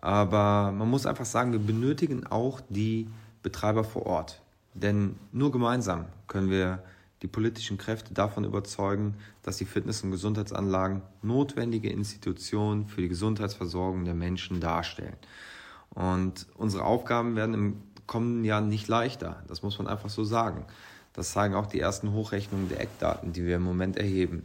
Aber man muss einfach sagen, wir benötigen auch die Betreiber vor Ort. Denn nur gemeinsam können wir die politischen Kräfte davon überzeugen, dass die Fitness- und Gesundheitsanlagen notwendige Institutionen für die Gesundheitsversorgung der Menschen darstellen. Und unsere Aufgaben werden im kommenden Jahr nicht leichter. Das muss man einfach so sagen. Das zeigen auch die ersten Hochrechnungen der Eckdaten, die wir im Moment erheben.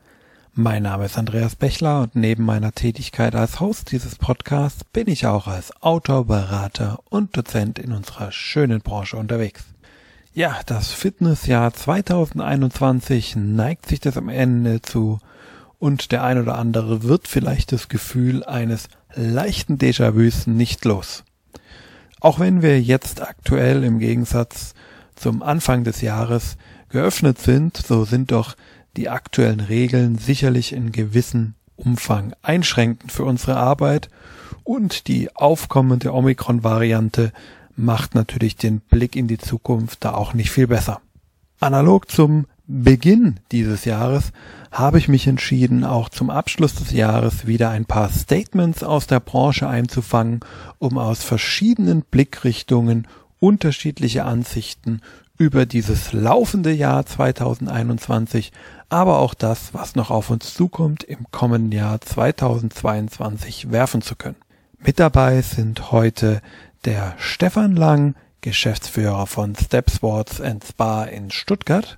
Mein Name ist Andreas Bechler und neben meiner Tätigkeit als Host dieses Podcasts bin ich auch als Autor, Berater und Dozent in unserer schönen Branche unterwegs. Ja, das Fitnessjahr 2021 neigt sich das am Ende zu und der ein oder andere wird vielleicht das Gefühl eines leichten Déjà-vus nicht los. Auch wenn wir jetzt aktuell im Gegensatz zum Anfang des Jahres geöffnet sind, so sind doch die aktuellen Regeln sicherlich in gewissem Umfang einschränkend für unsere Arbeit und die aufkommende Omikron-Variante macht natürlich den Blick in die Zukunft da auch nicht viel besser. Analog zum Beginn dieses Jahres habe ich mich entschieden, auch zum Abschluss des Jahres wieder ein paar Statements aus der Branche einzufangen, um aus verschiedenen Blickrichtungen unterschiedliche Ansichten über dieses laufende Jahr 2021 aber auch das, was noch auf uns zukommt, im kommenden Jahr 2022 werfen zu können. Mit dabei sind heute der Stefan Lang, Geschäftsführer von Step Sports and Spa in Stuttgart,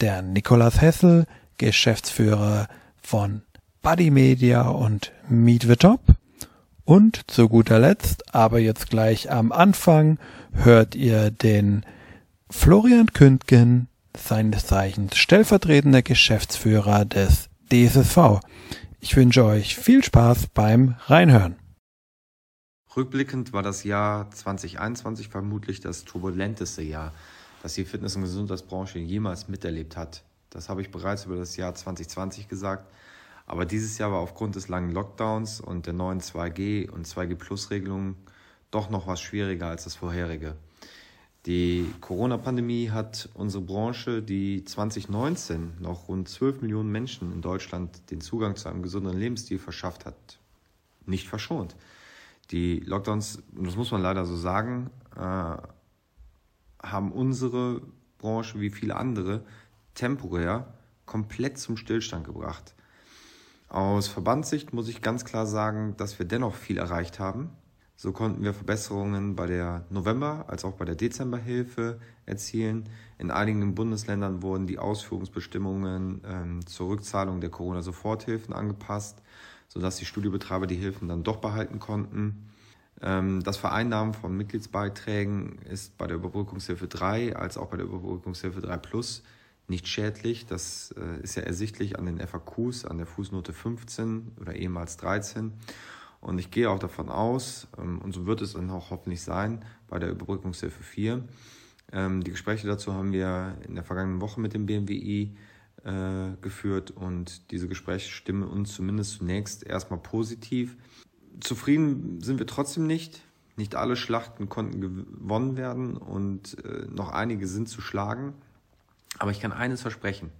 der Nikolas Hessel, Geschäftsführer von Buddy Media und Meet the Top und zu guter Letzt, aber jetzt gleich am Anfang, hört ihr den Florian Kündgen, seines Zeichens stellvertretender Geschäftsführer des DSSV. Ich wünsche euch viel Spaß beim Reinhören. Rückblickend war das Jahr 2021 vermutlich das turbulenteste Jahr, das die Fitness- und Gesundheitsbranche jemals miterlebt hat. Das habe ich bereits über das Jahr 2020 gesagt. Aber dieses Jahr war aufgrund des langen Lockdowns und der neuen 2G und 2G-Plus-Regelungen doch noch was schwieriger als das vorherige. Die Corona-Pandemie hat unsere Branche, die 2019 noch rund 12 Millionen Menschen in Deutschland den Zugang zu einem gesunden Lebensstil verschafft hat, nicht verschont. Die Lockdowns, das muss man leider so sagen, äh, haben unsere Branche wie viele andere temporär komplett zum Stillstand gebracht. Aus Verbandssicht muss ich ganz klar sagen, dass wir dennoch viel erreicht haben so konnten wir Verbesserungen bei der November- als auch bei der Dezemberhilfe erzielen. In einigen Bundesländern wurden die Ausführungsbestimmungen ähm, zur Rückzahlung der Corona-Soforthilfen angepasst, sodass die Studiobetreiber die Hilfen dann doch behalten konnten. Ähm, das Vereinnahmen von Mitgliedsbeiträgen ist bei der Überbrückungshilfe 3 als auch bei der Überbrückungshilfe 3 Plus nicht schädlich. Das äh, ist ja ersichtlich an den FAQs, an der Fußnote 15 oder ehemals 13. Und ich gehe auch davon aus, ähm, und so wird es dann auch hoffentlich sein, bei der Überbrückungshilfe 4. Ähm, die Gespräche dazu haben wir in der vergangenen Woche mit dem BMWI äh, geführt und diese Gespräche stimmen uns zumindest zunächst erstmal positiv. Zufrieden sind wir trotzdem nicht. Nicht alle Schlachten konnten gewonnen werden und äh, noch einige sind zu schlagen. Aber ich kann eines versprechen.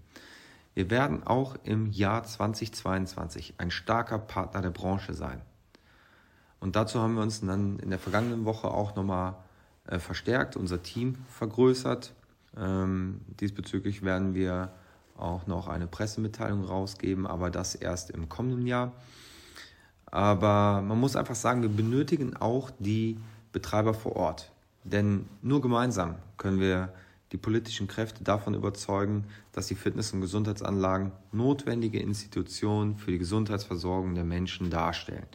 Wir werden auch im Jahr 2022 ein starker Partner der Branche sein. Und dazu haben wir uns dann in der vergangenen Woche auch nochmal äh, verstärkt, unser Team vergrößert. Ähm, diesbezüglich werden wir auch noch eine Pressemitteilung rausgeben, aber das erst im kommenden Jahr. Aber man muss einfach sagen, wir benötigen auch die Betreiber vor Ort. Denn nur gemeinsam können wir die politischen Kräfte davon überzeugen, dass die Fitness- und Gesundheitsanlagen notwendige Institutionen für die Gesundheitsversorgung der Menschen darstellen.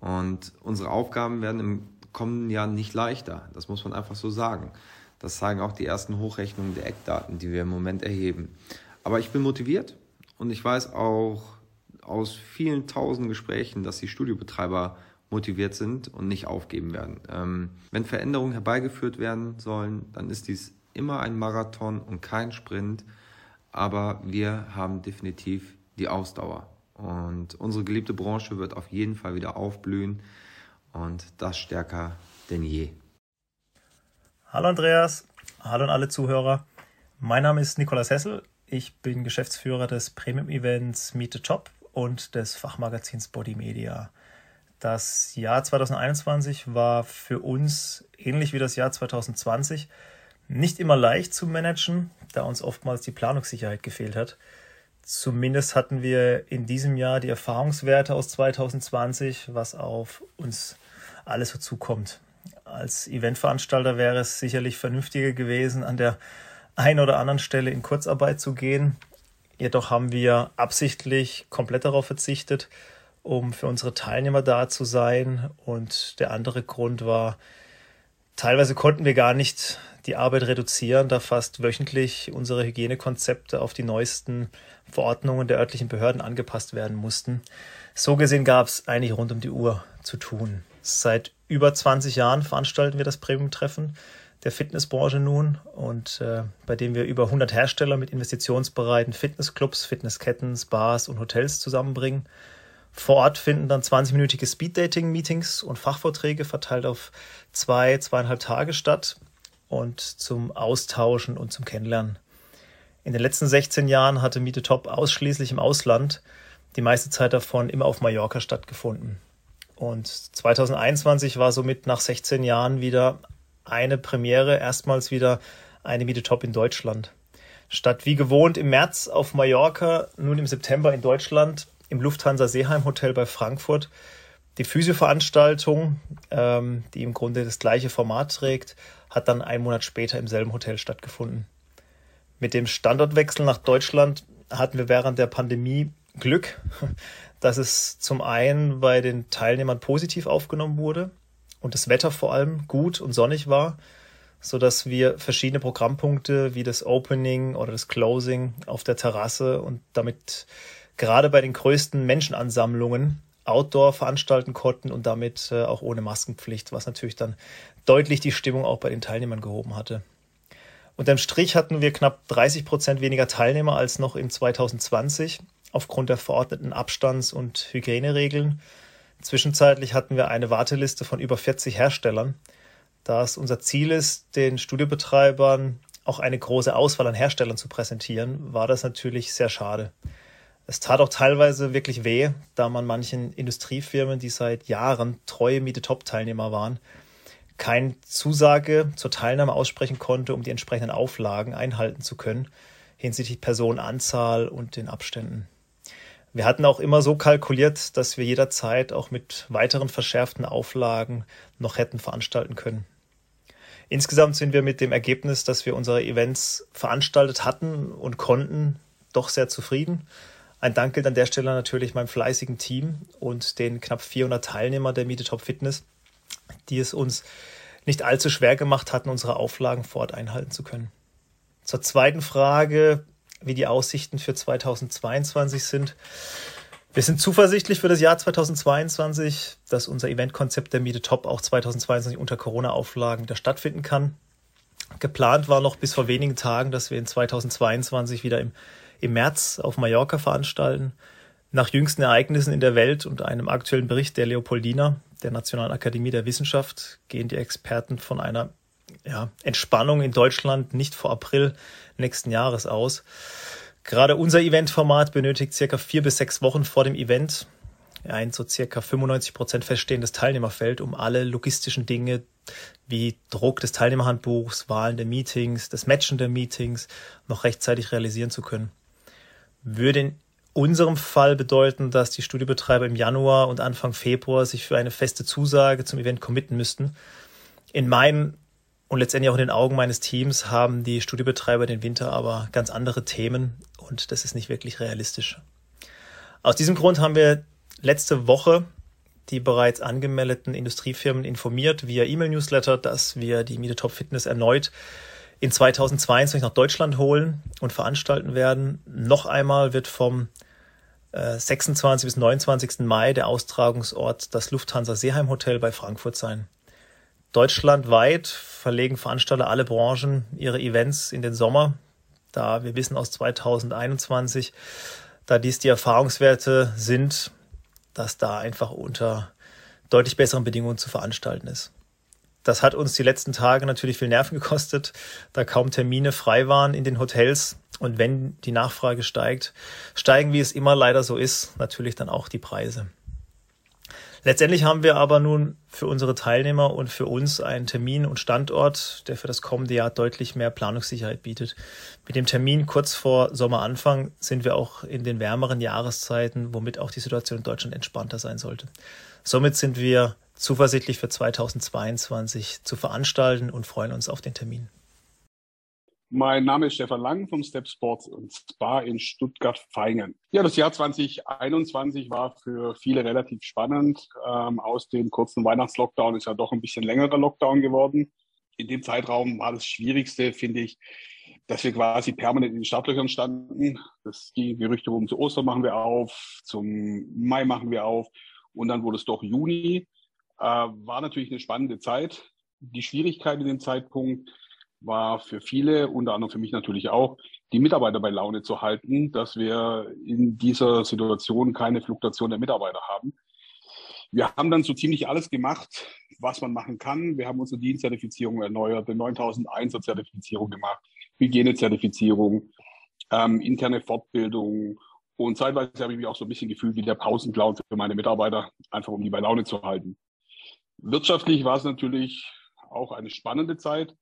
Und unsere Aufgaben werden im kommenden Jahr nicht leichter. Das muss man einfach so sagen. Das zeigen auch die ersten Hochrechnungen der Eckdaten, die wir im Moment erheben. Aber ich bin motiviert und ich weiß auch aus vielen tausend Gesprächen, dass die Studiobetreiber motiviert sind und nicht aufgeben werden. Ähm, wenn Veränderungen herbeigeführt werden sollen, dann ist dies immer ein Marathon und kein Sprint, aber wir haben definitiv die Ausdauer. Und unsere geliebte Branche wird auf jeden Fall wieder aufblühen und das stärker denn je. Hallo Andreas, hallo an alle Zuhörer. Mein Name ist Nikolas Hessel. Ich bin Geschäftsführer des Premium-Events Meet the Top und des Fachmagazins Body Media. Das Jahr 2021 war für uns ähnlich wie das Jahr 2020 nicht immer leicht zu managen, da uns oftmals die Planungssicherheit gefehlt hat. Zumindest hatten wir in diesem Jahr die Erfahrungswerte aus 2020, was auf uns alles so zukommt. Als Eventveranstalter wäre es sicherlich vernünftiger gewesen, an der einen oder anderen Stelle in Kurzarbeit zu gehen. Jedoch haben wir absichtlich komplett darauf verzichtet, um für unsere Teilnehmer da zu sein. Und der andere Grund war, teilweise konnten wir gar nicht die Arbeit reduzieren, da fast wöchentlich unsere Hygienekonzepte auf die neuesten Verordnungen der örtlichen Behörden angepasst werden mussten. So gesehen gab es eigentlich rund um die Uhr zu tun. Seit über 20 Jahren veranstalten wir das Premium-Treffen der Fitnessbranche nun und äh, bei dem wir über 100 Hersteller mit investitionsbereiten Fitnessclubs, Fitnessketten, Spas und Hotels zusammenbringen. Vor Ort finden dann 20-minütige Speed-Dating-Meetings und Fachvorträge verteilt auf zwei, zweieinhalb Tage statt und zum Austauschen und zum Kennenlernen. In den letzten 16 Jahren hatte Miete Top ausschließlich im Ausland, die meiste Zeit davon immer auf Mallorca stattgefunden. Und 2021 war somit nach 16 Jahren wieder eine Premiere, erstmals wieder eine Miete Top in Deutschland. Statt wie gewohnt im März auf Mallorca, nun im September in Deutschland, im Lufthansa Seeheim Hotel bei Frankfurt. Die Physioveranstaltung, ähm, die im Grunde das gleiche Format trägt, hat dann einen Monat später im selben Hotel stattgefunden. Mit dem Standortwechsel nach Deutschland hatten wir während der Pandemie Glück, dass es zum einen bei den Teilnehmern positiv aufgenommen wurde und das Wetter vor allem gut und sonnig war, so dass wir verschiedene Programmpunkte wie das Opening oder das Closing auf der Terrasse und damit gerade bei den größten Menschenansammlungen Outdoor veranstalten konnten und damit äh, auch ohne Maskenpflicht, was natürlich dann deutlich die Stimmung auch bei den Teilnehmern gehoben hatte. Unterm Strich hatten wir knapp 30 Prozent weniger Teilnehmer als noch in 2020 aufgrund der verordneten Abstands- und Hygieneregeln Zwischenzeitlich hatten wir eine Warteliste von über 40 Herstellern. Da es unser Ziel ist, den Studiobetreibern auch eine große Auswahl an Herstellern zu präsentieren, war das natürlich sehr schade. Es tat auch teilweise wirklich weh, da man manchen Industriefirmen, die seit Jahren treue Miete-Top-Teilnehmer waren, keine Zusage zur Teilnahme aussprechen konnte, um die entsprechenden Auflagen einhalten zu können hinsichtlich Personenanzahl und den Abständen. Wir hatten auch immer so kalkuliert, dass wir jederzeit auch mit weiteren verschärften Auflagen noch hätten veranstalten können. Insgesamt sind wir mit dem Ergebnis, dass wir unsere Events veranstaltet hatten und konnten, doch sehr zufrieden. Ein Dank gilt an der Stelle natürlich meinem fleißigen Team und den knapp 400 Teilnehmern der Miete Top Fitness, die es uns nicht allzu schwer gemacht hatten, unsere Auflagen vor Ort einhalten zu können. Zur zweiten Frage, wie die Aussichten für 2022 sind. Wir sind zuversichtlich für das Jahr 2022, dass unser Eventkonzept der Miete Top auch 2022 unter Corona-Auflagen wieder stattfinden kann. Geplant war noch bis vor wenigen Tagen, dass wir in 2022 wieder im, im März auf Mallorca veranstalten. Nach jüngsten Ereignissen in der Welt und einem aktuellen Bericht der Leopoldina, der Nationalen Akademie der Wissenschaft, gehen die Experten von einer ja, Entspannung in Deutschland nicht vor April nächsten Jahres aus. Gerade unser Eventformat benötigt circa vier bis sechs Wochen vor dem Event ein so circa 95 Prozent feststehendes Teilnehmerfeld, um alle logistischen Dinge wie Druck des Teilnehmerhandbuchs, Wahlen der Meetings, das Matchen der Meetings noch rechtzeitig realisieren zu können. Würde unserem Fall bedeuten, dass die Studiobetreiber im Januar und Anfang Februar sich für eine feste Zusage zum Event committen müssten. In meinen und letztendlich auch in den Augen meines Teams haben die Studiobetreiber den Winter aber ganz andere Themen und das ist nicht wirklich realistisch. Aus diesem Grund haben wir letzte Woche die bereits angemeldeten Industriefirmen informiert via E-Mail-Newsletter, dass wir die Miete Top Fitness erneut in 2022 nach Deutschland holen und veranstalten werden. Noch einmal wird vom 26 äh, bis 29. Mai der Austragungsort das Lufthansa Seeheim Hotel bei Frankfurt sein. Deutschlandweit verlegen Veranstalter alle Branchen ihre Events in den Sommer, da wir wissen aus 2021, da dies die Erfahrungswerte sind, dass da einfach unter deutlich besseren Bedingungen zu veranstalten ist. Das hat uns die letzten Tage natürlich viel Nerven gekostet, da kaum Termine frei waren in den Hotels. Und wenn die Nachfrage steigt, steigen, wie es immer leider so ist, natürlich dann auch die Preise. Letztendlich haben wir aber nun für unsere Teilnehmer und für uns einen Termin und Standort, der für das kommende Jahr deutlich mehr Planungssicherheit bietet. Mit dem Termin kurz vor Sommeranfang sind wir auch in den wärmeren Jahreszeiten, womit auch die Situation in Deutschland entspannter sein sollte. Somit sind wir zuversichtlich für 2022 zu veranstalten und freuen uns auf den Termin. Mein Name ist Stefan Lang vom Step Sports und Spa in Stuttgart-Feingen. Ja, das Jahr 2021 war für viele relativ spannend. Ähm, aus dem kurzen Weihnachtslockdown ist ja doch ein bisschen längerer Lockdown geworden. In dem Zeitraum war das Schwierigste, finde ich, dass wir quasi permanent in den Startlöchern standen. Das die Gerüchte um zu Ostern machen wir auf, zum Mai machen wir auf und dann wurde es doch Juni. Äh, war natürlich eine spannende Zeit. Die Schwierigkeit in dem Zeitpunkt war für viele, unter anderem für mich natürlich auch, die Mitarbeiter bei Laune zu halten, dass wir in dieser Situation keine Fluktuation der Mitarbeiter haben. Wir haben dann so ziemlich alles gemacht, was man machen kann. Wir haben unsere Dienstzertifizierung erneuert, eine 9001er Zertifizierung gemacht, Hygienezertifizierung, ähm, interne Fortbildung. Und zeitweise habe ich mich auch so ein bisschen gefühlt wie der Pausenclown für meine Mitarbeiter, einfach um die bei Laune zu halten. Wirtschaftlich war es natürlich auch eine spannende Zeit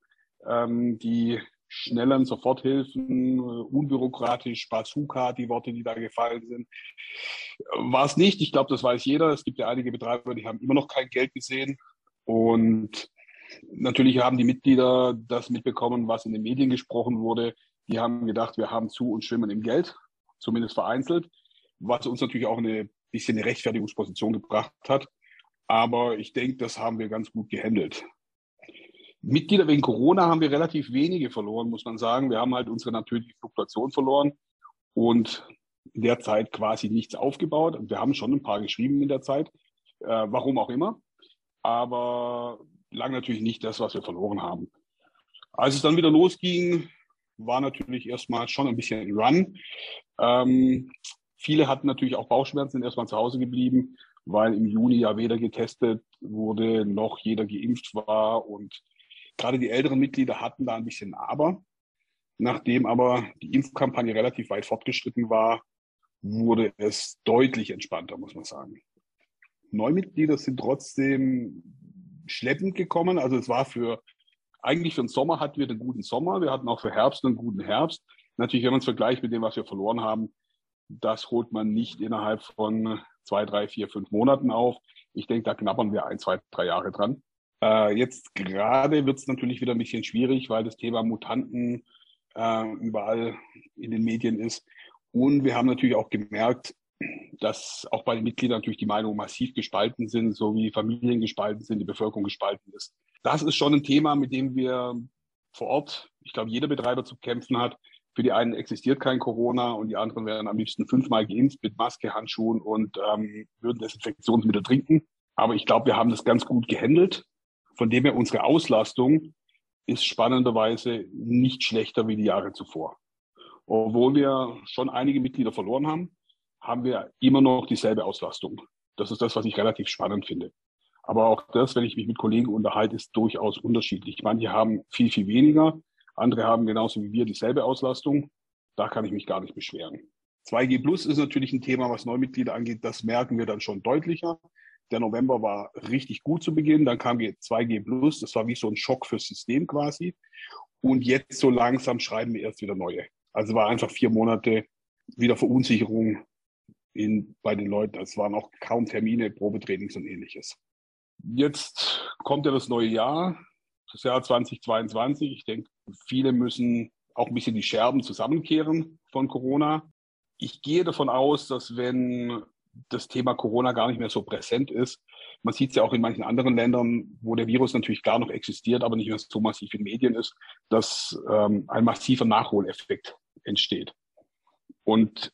ähm, die schnellen Soforthilfen, unbürokratisch, Bazooka, die Worte, die da gefallen sind. War es nicht. Ich glaube, das weiß jeder. Es gibt ja einige Betreiber, die haben immer noch kein Geld gesehen. Und natürlich haben die Mitglieder das mitbekommen, was in den Medien gesprochen wurde. Die haben gedacht, wir haben zu und schwimmen im Geld, zumindest vereinzelt, was uns natürlich auch eine bisschen eine Rechtfertigungsposition gebracht hat. Aber ich denke, das haben wir ganz gut gehandelt. Mitglieder wegen Corona haben wir relativ wenige verloren, muss man sagen. Wir haben halt unsere natürliche Fluktuation verloren und in der Zeit quasi nichts aufgebaut. Wir haben schon ein paar geschrieben in der Zeit, äh, warum auch immer, aber lang natürlich nicht das, was wir verloren haben. Als es dann wieder losging, war natürlich erstmal schon ein bisschen ein Run. Ähm, viele hatten natürlich auch Bauchschmerzen, sind erstmal zu Hause geblieben, weil im Juni ja weder getestet wurde, noch jeder geimpft war und Gerade die älteren Mitglieder hatten da ein bisschen Aber. Nachdem aber die Impfkampagne relativ weit fortgeschritten war, wurde es deutlich entspannter, muss man sagen. Neumitglieder sind trotzdem schleppend gekommen. Also es war für, eigentlich für den Sommer hatten wir einen guten Sommer. Wir hatten auch für Herbst einen guten Herbst. Natürlich, wenn man es vergleicht mit dem, was wir verloren haben, das holt man nicht innerhalb von zwei, drei, vier, fünf Monaten auf. Ich denke, da knabbern wir ein, zwei, drei Jahre dran. Äh, jetzt gerade wird es natürlich wieder ein bisschen schwierig, weil das Thema Mutanten äh, überall in den Medien ist. Und wir haben natürlich auch gemerkt, dass auch bei den Mitgliedern natürlich die Meinungen massiv gespalten sind, so wie Familien gespalten sind, die Bevölkerung gespalten ist. Das ist schon ein Thema, mit dem wir vor Ort, ich glaube, jeder Betreiber zu kämpfen hat. Für die einen existiert kein Corona und die anderen werden am liebsten fünfmal geimpft mit Maske, Handschuhen und ähm, würden Desinfektionsmittel trinken. Aber ich glaube, wir haben das ganz gut gehandelt. Von dem her unsere Auslastung ist spannenderweise nicht schlechter wie die Jahre zuvor. Obwohl wir schon einige Mitglieder verloren haben, haben wir immer noch dieselbe Auslastung. Das ist das, was ich relativ spannend finde. Aber auch das, wenn ich mich mit Kollegen unterhalte, ist durchaus unterschiedlich. Manche haben viel, viel weniger. Andere haben genauso wie wir dieselbe Auslastung. Da kann ich mich gar nicht beschweren. 2G Plus ist natürlich ein Thema, was Neumitglieder angeht. Das merken wir dann schon deutlicher. Der November war richtig gut zu Beginn. Dann kam 2G Plus. Das war wie so ein Schock fürs System quasi. Und jetzt so langsam schreiben wir erst wieder neue. Also war einfach vier Monate wieder Verunsicherung in, bei den Leuten. Es waren auch kaum Termine, Probetrainings und ähnliches. Jetzt kommt ja das neue Jahr, das Jahr 2022. Ich denke, viele müssen auch ein bisschen die Scherben zusammenkehren von Corona. Ich gehe davon aus, dass wenn das Thema Corona gar nicht mehr so präsent ist. Man sieht es ja auch in manchen anderen Ländern, wo der Virus natürlich gar noch existiert, aber nicht mehr so massiv in Medien ist, dass ähm, ein massiver Nachholeffekt entsteht. Und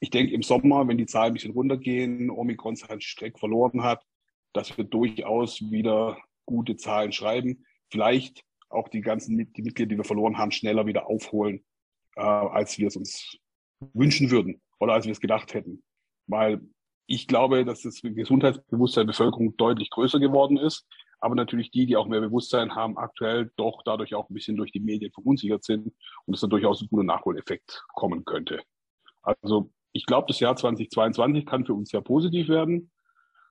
ich denke, im Sommer, wenn die Zahlen ein bisschen runtergehen, Omikron seinen Streck verloren hat, dass wir durchaus wieder gute Zahlen schreiben. Vielleicht auch die ganzen die Mitglieder, die wir verloren haben, schneller wieder aufholen, äh, als wir es uns wünschen würden oder als wir es gedacht hätten. Weil ich glaube, dass das Gesundheitsbewusstsein der Bevölkerung deutlich größer geworden ist. Aber natürlich die, die auch mehr Bewusstsein haben, aktuell doch dadurch auch ein bisschen durch die Medien verunsichert sind und es da durchaus ein guter Nachholeffekt kommen könnte. Also ich glaube, das Jahr 2022 kann für uns sehr positiv werden.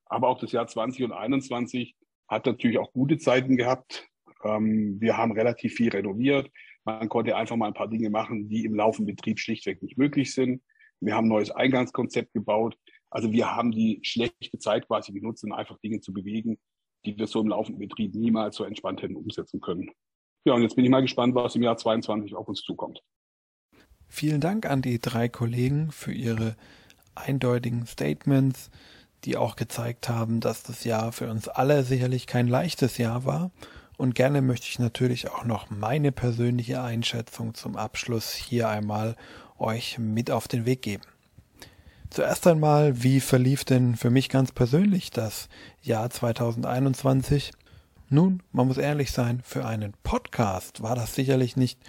Aber auch das Jahr 20 und 21 hat natürlich auch gute Zeiten gehabt. Ähm, wir haben relativ viel renoviert. Man konnte einfach mal ein paar Dinge machen, die im laufenden Betrieb schlichtweg nicht möglich sind. Wir haben ein neues Eingangskonzept gebaut. Also wir haben die schlechte Zeit quasi genutzt, um einfach Dinge zu bewegen, die wir so im laufenden Betrieb niemals so entspannt hätten umsetzen können. Ja, und jetzt bin ich mal gespannt, was im Jahr 22 auf uns zukommt. Vielen Dank an die drei Kollegen für ihre eindeutigen Statements, die auch gezeigt haben, dass das Jahr für uns alle sicherlich kein leichtes Jahr war. Und gerne möchte ich natürlich auch noch meine persönliche Einschätzung zum Abschluss hier einmal euch mit auf den Weg geben. Zuerst einmal, wie verlief denn für mich ganz persönlich das Jahr 2021? Nun, man muss ehrlich sein, für einen Podcast war das sicherlich nicht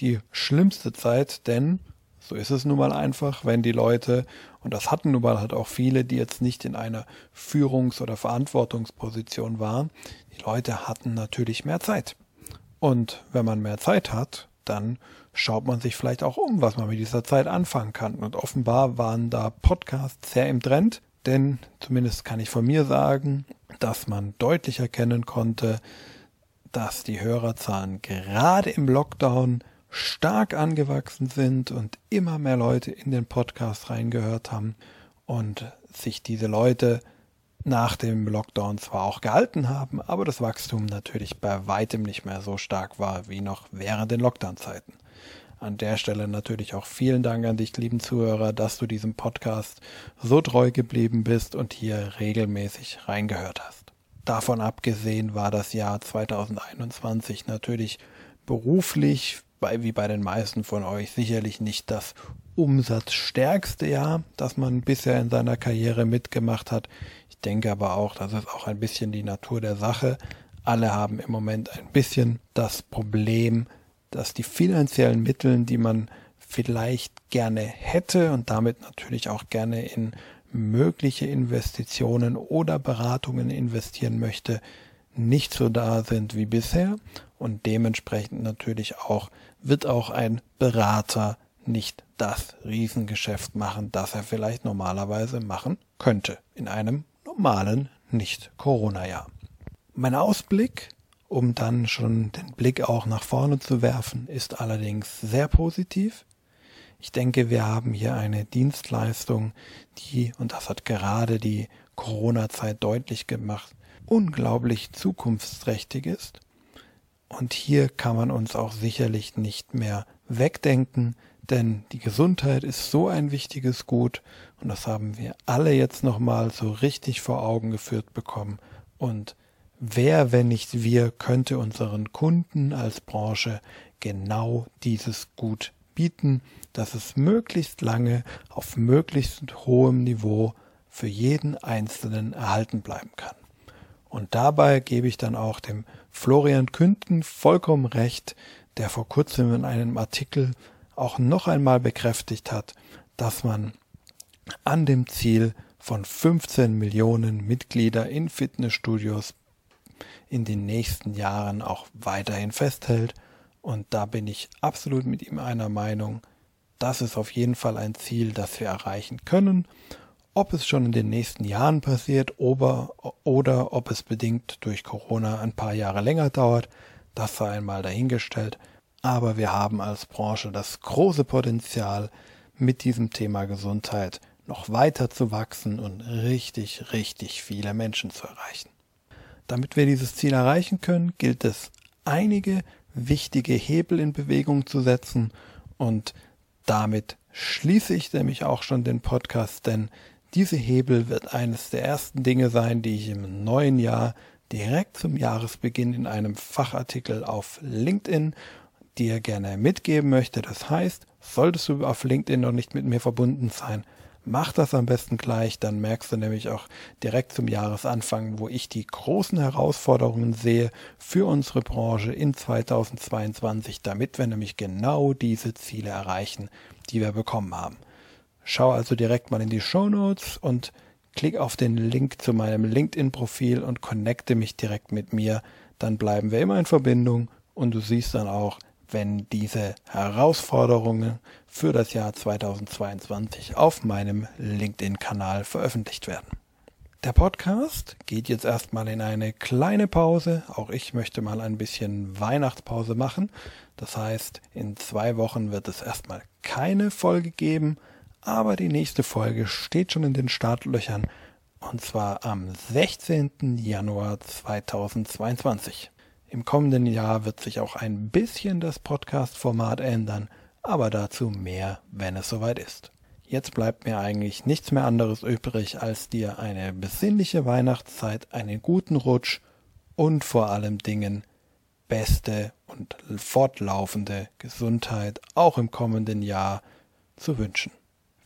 die schlimmste Zeit, denn so ist es nun mal einfach, wenn die Leute, und das hatten nun mal halt auch viele, die jetzt nicht in einer Führungs- oder Verantwortungsposition waren, die Leute hatten natürlich mehr Zeit. Und wenn man mehr Zeit hat, dann schaut man sich vielleicht auch um, was man mit dieser Zeit anfangen kann. Und offenbar waren da Podcasts sehr im Trend, denn zumindest kann ich von mir sagen, dass man deutlich erkennen konnte, dass die Hörerzahlen gerade im Lockdown stark angewachsen sind und immer mehr Leute in den Podcast reingehört haben und sich diese Leute nach dem Lockdown zwar auch gehalten haben, aber das Wachstum natürlich bei weitem nicht mehr so stark war wie noch während den Lockdown-Zeiten. An der Stelle natürlich auch vielen Dank an dich, lieben Zuhörer, dass du diesem Podcast so treu geblieben bist und hier regelmäßig reingehört hast. Davon abgesehen war das Jahr 2021 natürlich beruflich, wie bei den meisten von euch, sicherlich nicht das umsatzstärkste Jahr, das man bisher in seiner Karriere mitgemacht hat. Ich denke aber auch, das ist auch ein bisschen die Natur der Sache. Alle haben im Moment ein bisschen das Problem, dass die finanziellen Mittel, die man vielleicht gerne hätte und damit natürlich auch gerne in mögliche Investitionen oder Beratungen investieren möchte, nicht so da sind wie bisher und dementsprechend natürlich auch wird auch ein Berater nicht das Riesengeschäft machen, das er vielleicht normalerweise machen könnte in einem normalen Nicht-Corona-Jahr. Mein Ausblick um dann schon den Blick auch nach vorne zu werfen, ist allerdings sehr positiv. Ich denke, wir haben hier eine Dienstleistung, die, und das hat gerade die Corona-Zeit deutlich gemacht, unglaublich zukunftsträchtig ist. Und hier kann man uns auch sicherlich nicht mehr wegdenken, denn die Gesundheit ist so ein wichtiges Gut und das haben wir alle jetzt nochmal so richtig vor Augen geführt bekommen und Wer, wenn nicht wir, könnte unseren Kunden als Branche genau dieses Gut bieten, dass es möglichst lange auf möglichst hohem Niveau für jeden Einzelnen erhalten bleiben kann. Und dabei gebe ich dann auch dem Florian Künden vollkommen recht, der vor kurzem in einem Artikel auch noch einmal bekräftigt hat, dass man an dem Ziel von 15 Millionen Mitglieder in Fitnessstudios in den nächsten Jahren auch weiterhin festhält. Und da bin ich absolut mit ihm einer Meinung. Das ist auf jeden Fall ein Ziel, das wir erreichen können. Ob es schon in den nächsten Jahren passiert oder, oder ob es bedingt durch Corona ein paar Jahre länger dauert, das sei einmal dahingestellt. Aber wir haben als Branche das große Potenzial, mit diesem Thema Gesundheit noch weiter zu wachsen und richtig, richtig viele Menschen zu erreichen. Damit wir dieses Ziel erreichen können, gilt es, einige wichtige Hebel in Bewegung zu setzen und damit schließe ich nämlich auch schon den Podcast, denn Diese Hebel wird eines der ersten Dinge sein, die ich im neuen Jahr direkt zum Jahresbeginn in einem Fachartikel auf LinkedIn dir gerne mitgeben möchte. Das heißt, solltest du auf LinkedIn noch nicht mit mir verbunden sein, mach das am besten gleich, dann merkst du nämlich auch direkt zum Jahresanfang, wo ich die großen Herausforderungen sehe für unsere Branche in 2022, damit wir nämlich genau diese Ziele erreichen, die wir bekommen haben. Schau also direkt mal in die Show Notes und klick auf den Link zu meinem LinkedIn-Profil und connecte mich direkt mit mir. Dann bleiben wir immer in Verbindung und du siehst dann auch, wenn diese Herausforderungen für das Jahr 2022 auf meinem LinkedIn-Kanal veröffentlicht werden. Der Podcast geht jetzt erstmal in eine kleine Pause. Auch ich möchte mal ein bisschen Weihnachtspause machen. Das heißt, in zwei Wochen wird es erstmal keine Folge geben, aber die nächste Folge steht schon in den Startlöchern und zwar am 16. Januar 2022. Im kommenden Jahr wird sich auch ein bisschen das Podcast-Format ändern, aber dazu mehr, wenn es soweit ist. Jetzt bleibt mir eigentlich nichts mehr anderes übrig, als dir eine besinnliche Weihnachtszeit, einen guten Rutsch und vor allem Dingen beste und fortlaufende Gesundheit auch im kommenden Jahr zu wünschen.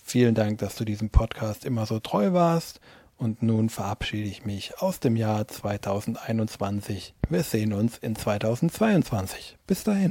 Vielen Dank, dass du diesem Podcast immer so treu warst und nun verabschiede ich mich aus dem Jahr 2021. Wir sehen uns in 2022. Bis dahin.